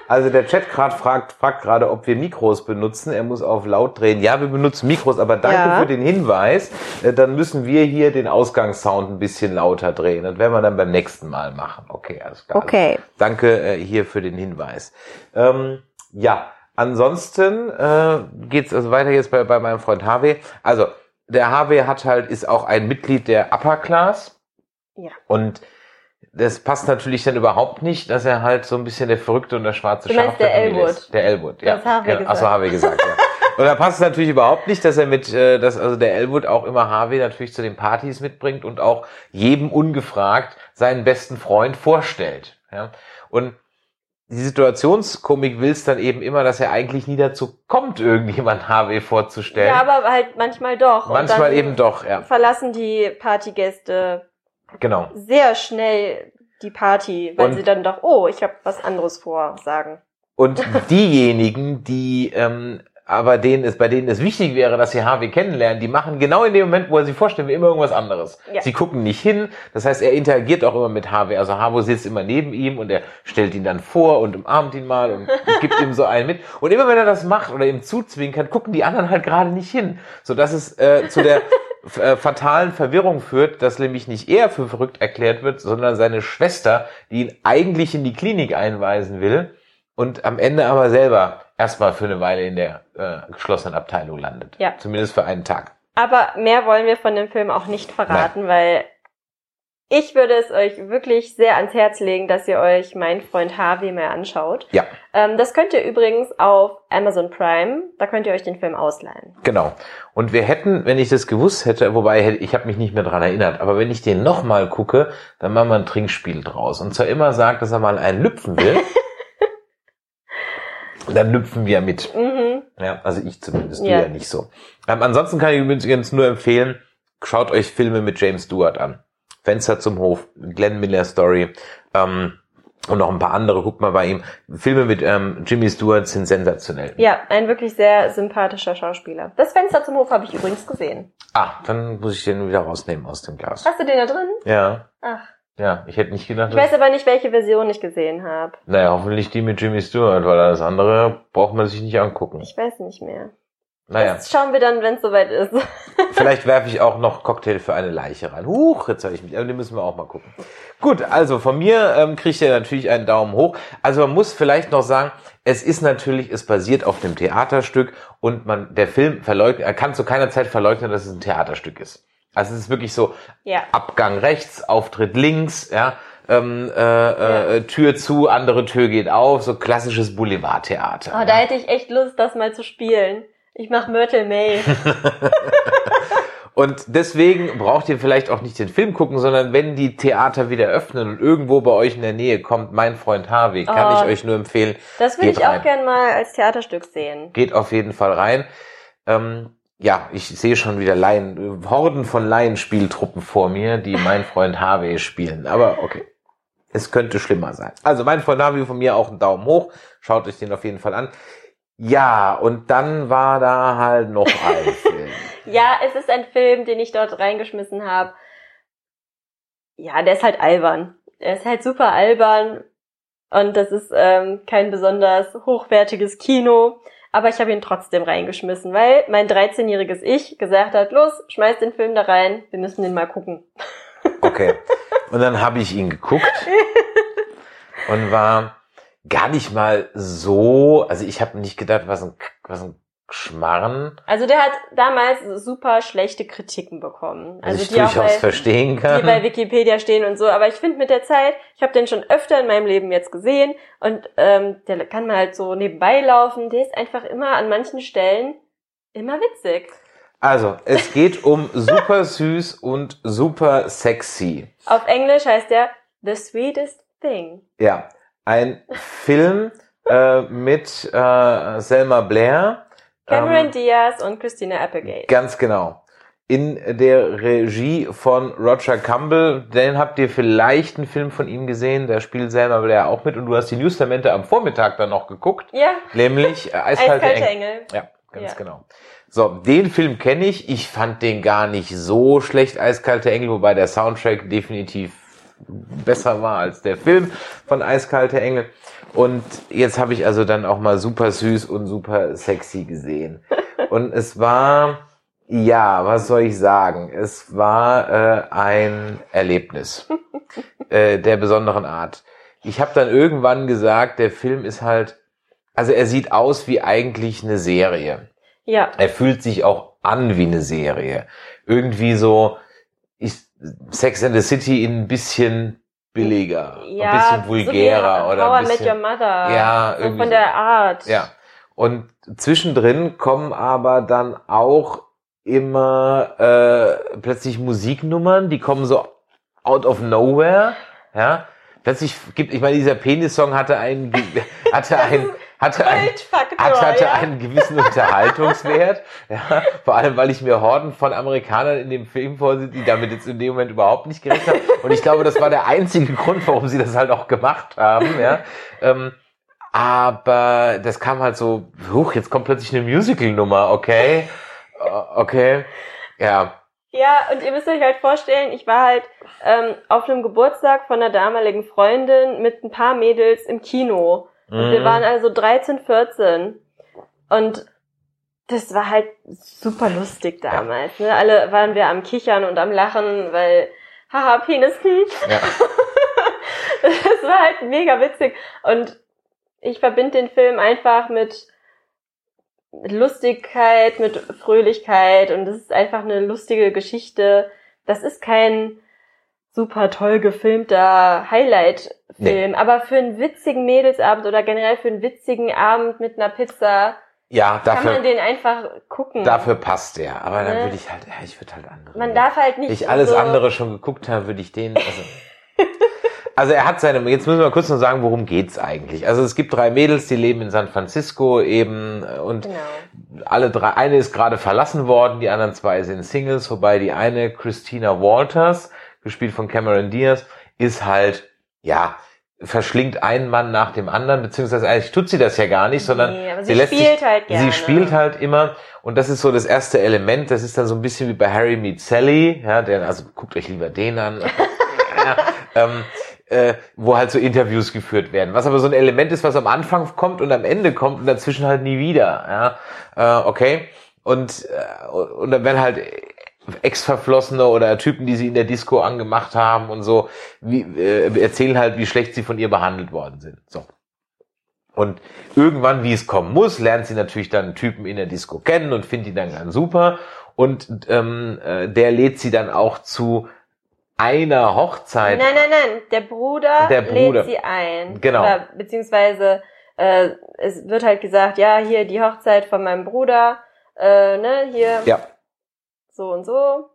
Also der Chat gerade fragt, fragt gerade, ob wir Mikros benutzen. Er muss auf laut drehen. Ja, wir benutzen Mikros, aber danke Ja. für den Hinweis. Äh, Dann müssen wir hier den Ausgangssound ein bisschen lauter drehen. Das werden wir dann beim nächsten Mal machen. Okay, alles klar. Okay. Danke äh, hier für den Hinweis. Ähm, ja, ansonsten äh, geht's also weiter jetzt bei, bei meinem Freund Harvey. Also der Harvey hat halt ist auch ein Mitglied der Upper Class. Ja. Und das passt natürlich dann überhaupt nicht, dass er halt so ein bisschen der Verrückte und der schwarze Du Schaf der Familie Elwood. ist. Der Elwood, ja. Das Harvey ja. gesagt. Achso, Harvey gesagt, ja. [LAUGHS] Und da passt es natürlich überhaupt nicht, dass er mit, äh, dass also der Elwood auch immer Harvey natürlich zu den Partys mitbringt und auch jedem ungefragt seinen besten Freund vorstellt. Ja. Und die Situationskomik will es dann eben immer, dass er eigentlich nie dazu kommt, irgendjemand Harvey vorzustellen. Ja, aber halt manchmal doch. Manchmal eben doch, ja. Verlassen die Partygäste Genau. sehr schnell die Party, weil Und- sie dann doch, oh, ich habe was anderes vor, sagen. Und [LAUGHS] diejenigen, die ähm, aber denen es, bei denen es wichtig wäre, dass sie Harvey kennenlernen, die machen genau in dem Moment, wo er sie vorstellen will, immer irgendwas anderes. Ja. Sie gucken nicht hin. Das heißt, er interagiert auch immer mit Harvey. Also Harvey sitzt immer neben ihm und er stellt ihn dann vor und umarmt ihn mal [LAUGHS] und gibt ihm so einen mit. Und immer wenn er das macht oder ihm zuzwinkert, gucken die anderen halt gerade nicht hin. Sodass es äh, zu der [LAUGHS] äh, fatalen Verwirrung führt, dass nämlich nicht er für verrückt erklärt wird, sondern seine Schwester, die ihn eigentlich in die Klinik einweisen will und am Ende aber selber erstmal für eine Weile in der äh, geschlossenen Abteilung landet. Ja. Zumindest für einen Tag. Aber mehr wollen wir von dem Film auch nicht verraten, weil ich würde es euch wirklich sehr ans Herz legen, dass ihr euch Mein Freund Harvey mal anschaut. Ja, Ähm, das könnt ihr übrigens auf Amazon Prime, da könnt ihr euch den Film ausleihen. genau. Und wir hätten, wenn ich das gewusst hätte, wobei ich habe mich nicht mehr dran erinnert, aber wenn ich den nochmal gucke, dann machen wir ein Trinkspiel draus. Und zwar immer sagt, dass er mal einen lüpfen will. [LAUGHS] dann lüpfen wir mit. Mhm. Ja, also ich zumindest, Ja. du ja nicht so. Ähm, ansonsten kann ich übrigens nur empfehlen, schaut euch Filme mit James Stewart an. Fenster zum Hof, Glenn Miller Story ähm, und noch ein paar andere. Guckt mal bei ihm. Filme mit ähm, Jimmy Stewart sind sensationell. Ja, ein wirklich sehr sympathischer Schauspieler. Das Fenster zum Hof habe ich übrigens gesehen. Ah, dann muss ich den wieder rausnehmen aus dem Glas. Hast du den da drin? Ja, Ach, ja, ich hätte nicht gedacht, ich weiß aber nicht, welche Version ich gesehen habe. naja, hoffentlich die mit Jimmy Stewart, weil das andere braucht man sich nicht angucken. Ich weiß nicht mehr. Naja, Das schauen wir dann, wenn es soweit ist. [LAUGHS] Vielleicht werfe ich auch noch Cocktail für eine Leiche rein. Huch, jetzt habe ich mich, aber den müssen wir auch mal gucken. Gut, also von mir ähm, kriegt ihr natürlich einen Daumen hoch. Also man muss vielleicht noch sagen, es ist natürlich, es basiert auf dem Theaterstück und man, der Film verleugnet, er kann zu keiner Zeit verleugnen, dass es ein Theaterstück ist. Also es ist wirklich so Ja. Abgang rechts, Auftritt links, ja, ähm, äh, äh, Tür zu, andere Tür geht auf, so klassisches Boulevardtheater. Oh, ja. da hätte ich echt Lust, das mal zu spielen. Ich mach Myrtle May. [LAUGHS] Und deswegen braucht ihr vielleicht auch nicht den Film gucken, sondern wenn die Theater wieder öffnen und irgendwo bei euch in der Nähe kommt mein Freund Harvey, kann Oh. ich euch nur empfehlen, Das würde ich auch rein. gern mal als Theaterstück sehen. geht auf jeden Fall rein. Ähm, ja, ich sehe schon wieder Laien, Horden von Laienspieltruppen vor mir, die [LAUGHS] mein Freund Harvey spielen. Aber okay. Es könnte schlimmer sein. Also mein Freund Harvey von mir auch einen Daumen hoch. Schaut euch den auf jeden Fall an. Ja, und dann war da halt noch ein [LAUGHS] Film. Ja, es ist ein Film, den ich dort reingeschmissen habe. Ja, der ist halt albern. Er ist halt super albern und das ist ähm, kein besonders hochwertiges Kino. Aber ich habe ihn trotzdem reingeschmissen, weil mein 13-jähriges Ich gesagt hat, los, schmeiß den Film da rein, wir müssen den mal gucken. Okay. Und dann habe ich ihn geguckt [LAUGHS] und war gar nicht mal so, also ich habe nicht gedacht, was ein, was ein Schmarren, Also der hat damals super schlechte Kritiken bekommen. also Also ich die auch durchaus bei, verstehen die bei kann. Wikipedia stehen und so. Aber ich finde mit der Zeit, ich habe den schon öfter in meinem Leben jetzt gesehen und ähm, der kann mal halt so nebenbei laufen. Der ist einfach immer an manchen Stellen immer witzig. Also, es geht um [LAUGHS] super süß und super sexy. Auf Englisch heißt der The Sweetest Thing. Ja, ein Film äh, mit äh, Selma Blair. Cameron Ähm, Diaz und Christina Applegate. Ganz genau. In der Regie von Roger Campbell, den habt ihr vielleicht einen Film von ihm gesehen, da spielt Selma Blair auch mit und du hast die Newstamente am Vormittag dann noch geguckt, Ja, nämlich äh, [LAUGHS] Eiskalte, Eiskalte Engel. Engel. Ja, ganz Ja. genau. So, den Film kenne ich. Ich fand den gar nicht so schlecht, Eiskalte Engel, wobei der Soundtrack definitiv besser war als der Film von Eiskalte Engel. Und jetzt habe ich also dann auch mal super süß und super sexy gesehen. [LAUGHS] Und es war, ja, was soll ich sagen? Es war äh, ein Erlebnis [LAUGHS] äh, der besonderen Art. Ich habe dann irgendwann gesagt, der Film ist halt, also er sieht aus wie eigentlich eine Serie. Ja, Er fühlt sich auch an wie eine Serie. Irgendwie so Sex and the City in ein bisschen billiger, ja. ein bisschen vulgärer so oder How ein I Met Your bisschen. Mother. Ja, irgendwie von so. der Art. Ja. Und zwischendrin kommen aber dann auch immer äh, plötzlich Musiknummern, die kommen so out of nowhere. Ja. Plötzlich gibt, ich meine, dieser Penis-Song hatte einen, [LAUGHS] hatte ein, [LAUGHS] hatte ein, hat, hatte ja. einen gewissen Unterhaltungswert. [LAUGHS] Ja, vor allem, weil ich mir Horden von Amerikanern in dem Film vorsehe, die damit jetzt in dem Moment überhaupt nicht gerechnet haben. Und ich glaube, das war der einzige Grund, warum sie das halt auch gemacht haben. Ja. Ähm, aber das kam halt so, huch, jetzt kommt plötzlich eine Musical-Nummer, okay, Äh, okay, ja, Ja, und ihr müsst euch halt vorstellen, ich war halt ähm, auf einem Geburtstag von einer damaligen Freundin mit ein paar Mädels im Kino. Und wir Mhm. waren also 13, 14. Und das war halt super lustig damals. Ne? Alle waren wir am Kichern und am Lachen, weil, haha, Penis, hm. ja. [LAUGHS] Das war halt mega witzig. Und ich verbinde den Film einfach mit, mit Lustigkeit, mit Fröhlichkeit. Und es ist einfach eine lustige Geschichte. Das ist kein super toll gefilmter Highlight-Film. Aber für einen witzigen Mädelsabend oder generell für einen witzigen Abend mit einer Pizza ja, kann man dafür, den einfach gucken. dafür passt der. Aber dann Ne? würde ich halt, ja, ich würde halt andere. man darf halt nicht Wenn ich alles so andere schon geguckt habe, würde ich den, also, [LAUGHS] also er hat seine, jetzt müssen wir kurz noch sagen, worum geht's eigentlich? Also es gibt drei Mädels, die leben in San Francisco eben äh, und Genau. alle drei, eine ist gerade verlassen worden, die anderen zwei sind Singles, wobei die eine, Christina Walters, gespielt von Cameron Diaz, ist halt, ja, verschlingt einen Mann nach dem anderen, beziehungsweise eigentlich tut sie das ja gar nicht, sondern Nee, sie, sie spielt sich, halt gerne. sie spielt halt immer. Und das ist so das erste Element, das ist dann so ein bisschen wie bei Harry Meets Sally, ja, der, also guckt euch lieber den an, [LAUGHS] ja, ähm, äh, wo halt so Interviews geführt werden, was aber so ein Element ist, was am Anfang kommt und am Ende kommt und dazwischen halt nie wieder, ja, äh, okay, und, äh, und dann werden halt Ex-Verflossene oder Typen, die sie in der Disco angemacht haben und so, wie, äh, erzählen halt, wie schlecht sie von ihr behandelt worden sind. So. Und irgendwann, wie es kommen muss, lernt sie natürlich dann Typen in der Disco kennen und findet ihn dann ganz super. Und ähm, äh, der lädt sie dann auch zu einer Hochzeit. Nein, nein, nein. Der Bruder, Der Bruder. lädt sie ein. Genau. Oder, beziehungsweise äh, es wird halt gesagt, ja, hier die Hochzeit von meinem Bruder, äh, ne, hier Ja, so und so.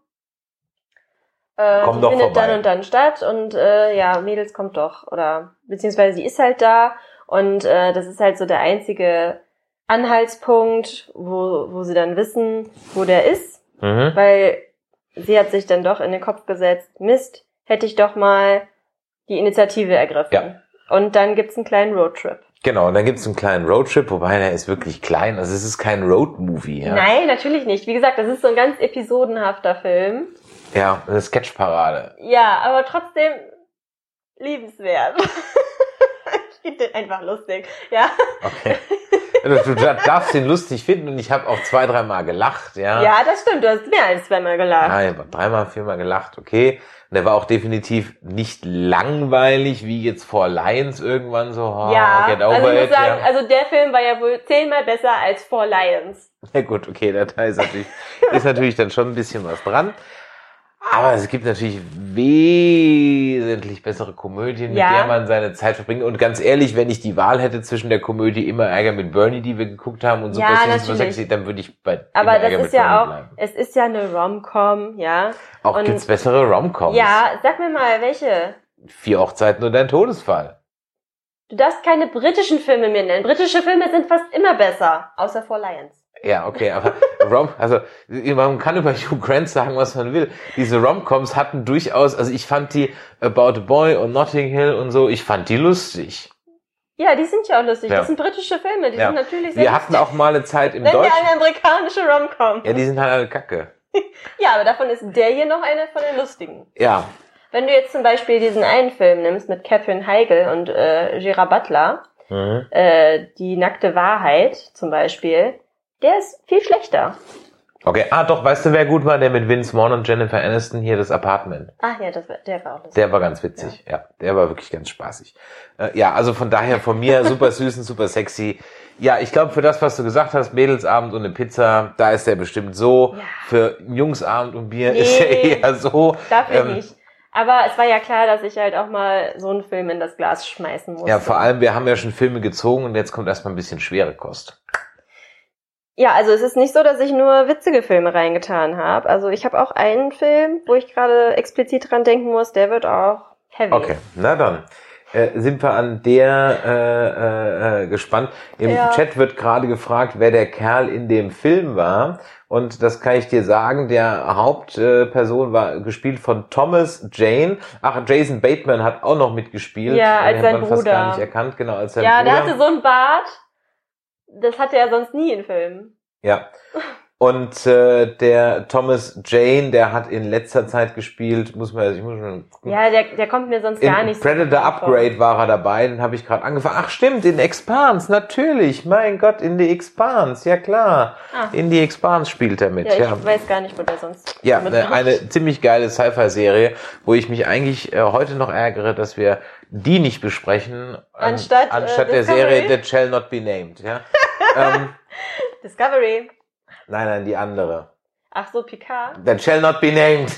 Äh, Komm die doch findet vorbei. dann und dann statt und äh, ja, Mädels kommt doch. Oder beziehungsweise sie ist halt da und äh, das ist halt so der einzige Anhaltspunkt, wo, wo sie dann wissen, wo der ist. mhm. Weil sie hat sich dann doch in den Kopf gesetzt, Mist, hätte ich doch mal die Initiative ergriffen. Ja. Und dann gibt's einen kleinen Roadtrip. Genau. Und dann gibt's einen kleinen Roadtrip, wobei der ist wirklich klein. Also es ist kein Roadmovie. Ja, Nein, natürlich nicht. Wie gesagt, das ist so ein ganz episodenhafter Film. ja eine Sketchparade. Ja, aber trotzdem liebenswert. [LAUGHS] ich finde den einfach lustig. Ja. Okay. [LAUGHS] Du darfst ihn lustig finden und ich habe auch zwei, dreimal gelacht, ja. Ja, das stimmt. Du hast mehr als zweimal gelacht. Ja, ich habe dreimal, viermal gelacht, okay. Und der war auch definitiv nicht langweilig, wie jetzt vor Lions irgendwann so, oh, ja, get also over ich muss sagen, ja. also der Film war ja wohl zehnmal besser als Four Lions. [LAUGHS] ja gut, okay, da da ist natürlich, ist natürlich dann schon ein bisschen was dran. Aber es gibt natürlich wesentlich bessere Komödien, Ja. mit der man seine Zeit verbringt. Und ganz ehrlich, wenn ich die Wahl hätte zwischen der Komödie Immer Ärger mit Bernie, die wir geguckt haben, und Ja, Super natürlich. Sexy, dann würde ich bei Aber Immer das Ärger ist ja Bernie auch, bleiben. es ist ja eine Rom-Com, ja. Auch und- gibt's bessere Romcoms. Ja, sag mir mal, welche? Vier Hochzeiten und ein Todesfall. Du darfst keine britischen Filme mehr nennen. Britische Filme sind fast immer besser, außer Four Lions. Ja, okay, aber Rom, also man kann über Hugh Grant sagen, was man will. Diese Romcoms hatten durchaus, also ich fand die About a Boy und Notting Hill und so, ich fand die lustig. Ja, die sind ja auch lustig. Ja. Das sind britische Filme, die Ja. sind natürlich sehr Wir hatten auch mal eine Zeit im mir Deutschen. eine amerikanische Rom-Com. Ja, die sind halt alle kacke. [LAUGHS] Ja, aber davon ist der hier noch eine von den lustigen. Ja, Wenn du jetzt zum Beispiel diesen einen Film nimmst mit Catherine Heigl und äh, Gerard Butler, mhm. äh, die nackte Wahrheit zum Beispiel, der ist viel schlechter. okay. Ah, doch, weißt du, wer gut war? Der mit Vince Vaughn und Jennifer Aniston hier das Apartment. Ach ja, das, der war auch lustig. Der war ganz witzig, ja. Der war wirklich ganz spaßig. Äh, ja, also von daher von mir [LAUGHS] super süß und super sexy. Ja, ich glaube, für das, was du gesagt hast, Mädelsabend und eine Pizza, da ist der bestimmt so. Ja. Für Jungsabend und Bier Nee. ist er eher so. Dafür Ähm, nicht. Aber es war ja klar, dass ich halt auch mal so einen Film in das Glas schmeißen musste. Ja, vor allem, wir haben ja schon Filme gezogen und jetzt kommt erstmal ein bisschen schwere Kost. Ja, also es ist nicht so, dass ich nur witzige Filme reingetan habe. Also ich habe auch einen Film, wo ich gerade explizit dran denken muss, der wird auch heavy. Okay, na dann. Äh, sind wir an der äh, äh, äh, gespannt. Im Ja. Chat wird gerade gefragt, wer der Kerl in dem Film war. Und das kann ich dir sagen, der Hauptperson äh, Person war gespielt von Thomas Jane. Ach, Jason Bateman hat auch noch mitgespielt. Ja, als Den sein man fast Bruder. gar nicht erkannt, genau, als sein Ja, Bruder. der hatte so einen Bart. Das hatte er sonst nie in Filmen. Ja. [LAUGHS] Und äh, der Thomas Jane, der hat in letzter Zeit gespielt, muss man, ich muss mal gucken. Ja, der, der kommt mir sonst In gar nicht Predator so vor. Upgrade war er dabei, den habe ich gerade angefangen. Ach stimmt, in Expanse, natürlich. Mein Gott, in die Expanse, ja klar. Ah. In die Expanse spielt er mit, Ja, ich ja. weiß gar nicht, wo der sonst Ja, eine, eine ziemlich geile Sci-Fi-Serie, wo ich mich eigentlich äh, heute noch ärgere, dass wir die nicht besprechen, an- Anstatt, äh, anstatt der Discovery? Serie That Shall Not Be Named. Ja? [LAUGHS] ähm, Discovery. Nein, nein, die andere. Ach so, Picard. That shall not be named. [LAUGHS]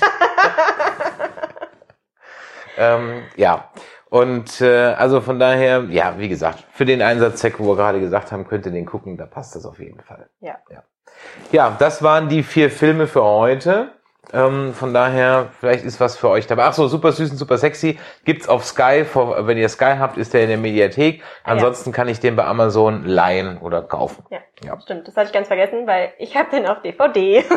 ähm, ja. Und äh, also von daher, ja, wie gesagt, für den Einsatzzweck, wo wir gerade gesagt haben, könnt ihr den gucken, da passt das auf jeden Fall. Ja. Ja, ja das waren die vier Filme für heute. Ähm, von daher, vielleicht ist was für euch dabei. Ach so, super süß und super sexy. Gibt's auf Sky. Wenn ihr Sky habt, ist der in der Mediathek. Ah, ja. Ansonsten kann ich den bei Amazon leihen oder kaufen. Ja, Ja. stimmt. Das hatte ich ganz vergessen, weil ich habe den auf DVD. [LAUGHS]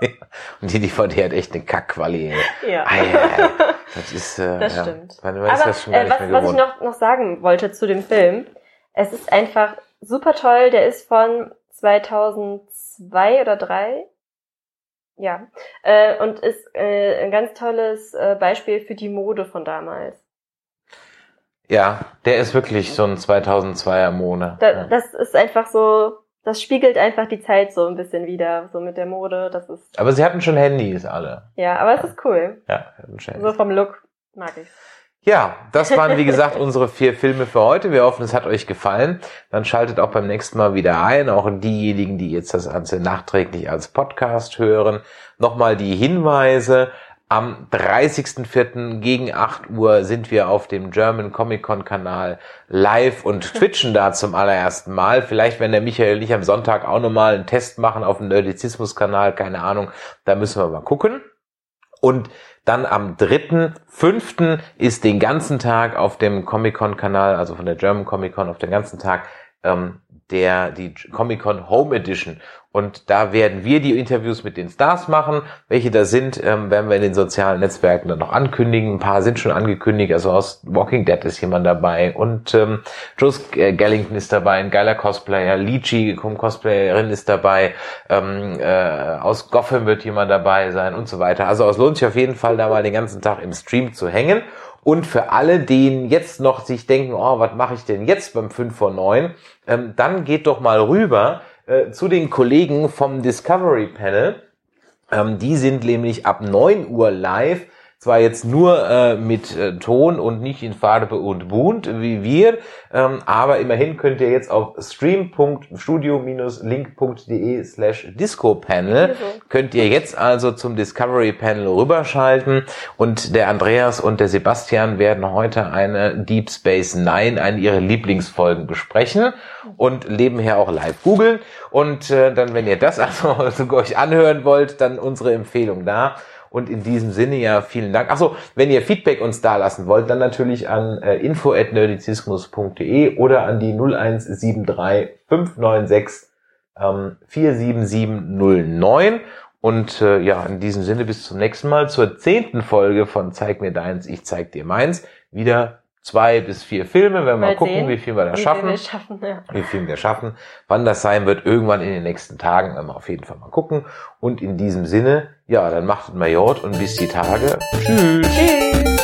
[LAUGHS] Und die DVD hat echt eine Kackquali. ja. Ei, ei, ei. [LAUGHS] Das ist, äh, Das ja. stimmt. Man Aber das äh, was, was ich noch, noch sagen wollte zu dem Film, es ist einfach super toll. Der ist von 2002 oder 3. Ja. Äh, und ist äh, ein ganz tolles äh, Beispiel für die Mode von damals. Ja, der ist wirklich so ein 2002er Mone. Da, ja. Das ist einfach so, das spiegelt einfach die Zeit so ein bisschen wieder, so mit der Mode. Das ist, Aber sie hatten schon Handys alle. ja, aber es ist cool. Ja, hatten schon So Handys. vom Look mag ich. Ja, das waren wie [LAUGHS] gesagt unsere vier Filme für heute. Wir hoffen, es hat euch gefallen. Dann schaltet auch beim nächsten Mal wieder ein. Auch diejenigen, die jetzt das Ganze nachträglich als Podcast hören. Nochmal die Hinweise. Am 30.04. gegen 8 Uhr sind wir auf dem German Comic Con Kanal live und [LAUGHS] twitchen da zum allerersten Mal. Vielleicht, wenn der Michael nicht am Sonntag auch nochmal einen Test machen auf dem Nerdizismus Kanal, keine Ahnung. Da müssen wir mal gucken. Und dann am 3.5. ist den ganzen Tag auf dem Comic-Con-Kanal, also von der German Comic-Con, auf den ganzen Tag ähm, der die Comic-Con Home Edition. Und da werden wir die Interviews mit den Stars machen. Welche da sind, ähm, werden wir in den sozialen Netzwerken dann noch ankündigen. Ein paar sind schon angekündigt. Also aus Walking Dead ist jemand dabei. Und ähm, Joe äh, Gallington ist dabei, ein geiler Cosplayer. Lychee, Cosplayerin ist dabei. Ähm, äh, aus Gotham wird jemand dabei sein und so weiter. Also es lohnt sich auf jeden Fall, da mal den ganzen Tag im Stream zu hängen. Und für alle, denen jetzt noch sich denken, oh, was mache ich denn jetzt beim 5 vor 9, ähm, dann geht doch mal rüber äh, zu den Kollegen vom Discovery Panel. Ähm, die sind nämlich ab 9 Uhr live zwar jetzt nur äh, mit äh, Ton und nicht in Farbe und bunt wie wir, ähm, aber immerhin könnt ihr jetzt auf stream.studio-link.de slash disco-panel könnt ihr jetzt also zum Discovery Panel rüberschalten. Und der Andreas und der Sebastian werden heute eine Deep Space Nine, eine ihrer Lieblingsfolgen besprechen und nebenher auch live googeln. Und äh, dann, wenn ihr das [LAUGHS] also euch anhören wollt, dann unsere Empfehlung da. Und in diesem Sinne ja vielen Dank. Achso, wenn ihr Feedback uns da lassen wollt, dann natürlich an äh, info@nerdizismus.de oder an die 0173 596 ähm, 47709. Und äh, ja, in diesem Sinne bis zum nächsten Mal zur zehnten Folge von Zeig mir deins, ich zeig dir meins. Wieder zwei bis vier Filme. Werden wir mal, mal gucken, sehen, wie viel wir da schaffen. Wir schaffen ja. Wie viel wir schaffen. Wann das sein wird, irgendwann in den nächsten Tagen, werden wir auf jeden Fall mal gucken. Und in diesem Sinne, ja, dann macht es mal Jod und bis die Tage. Tschüss. Tschüss.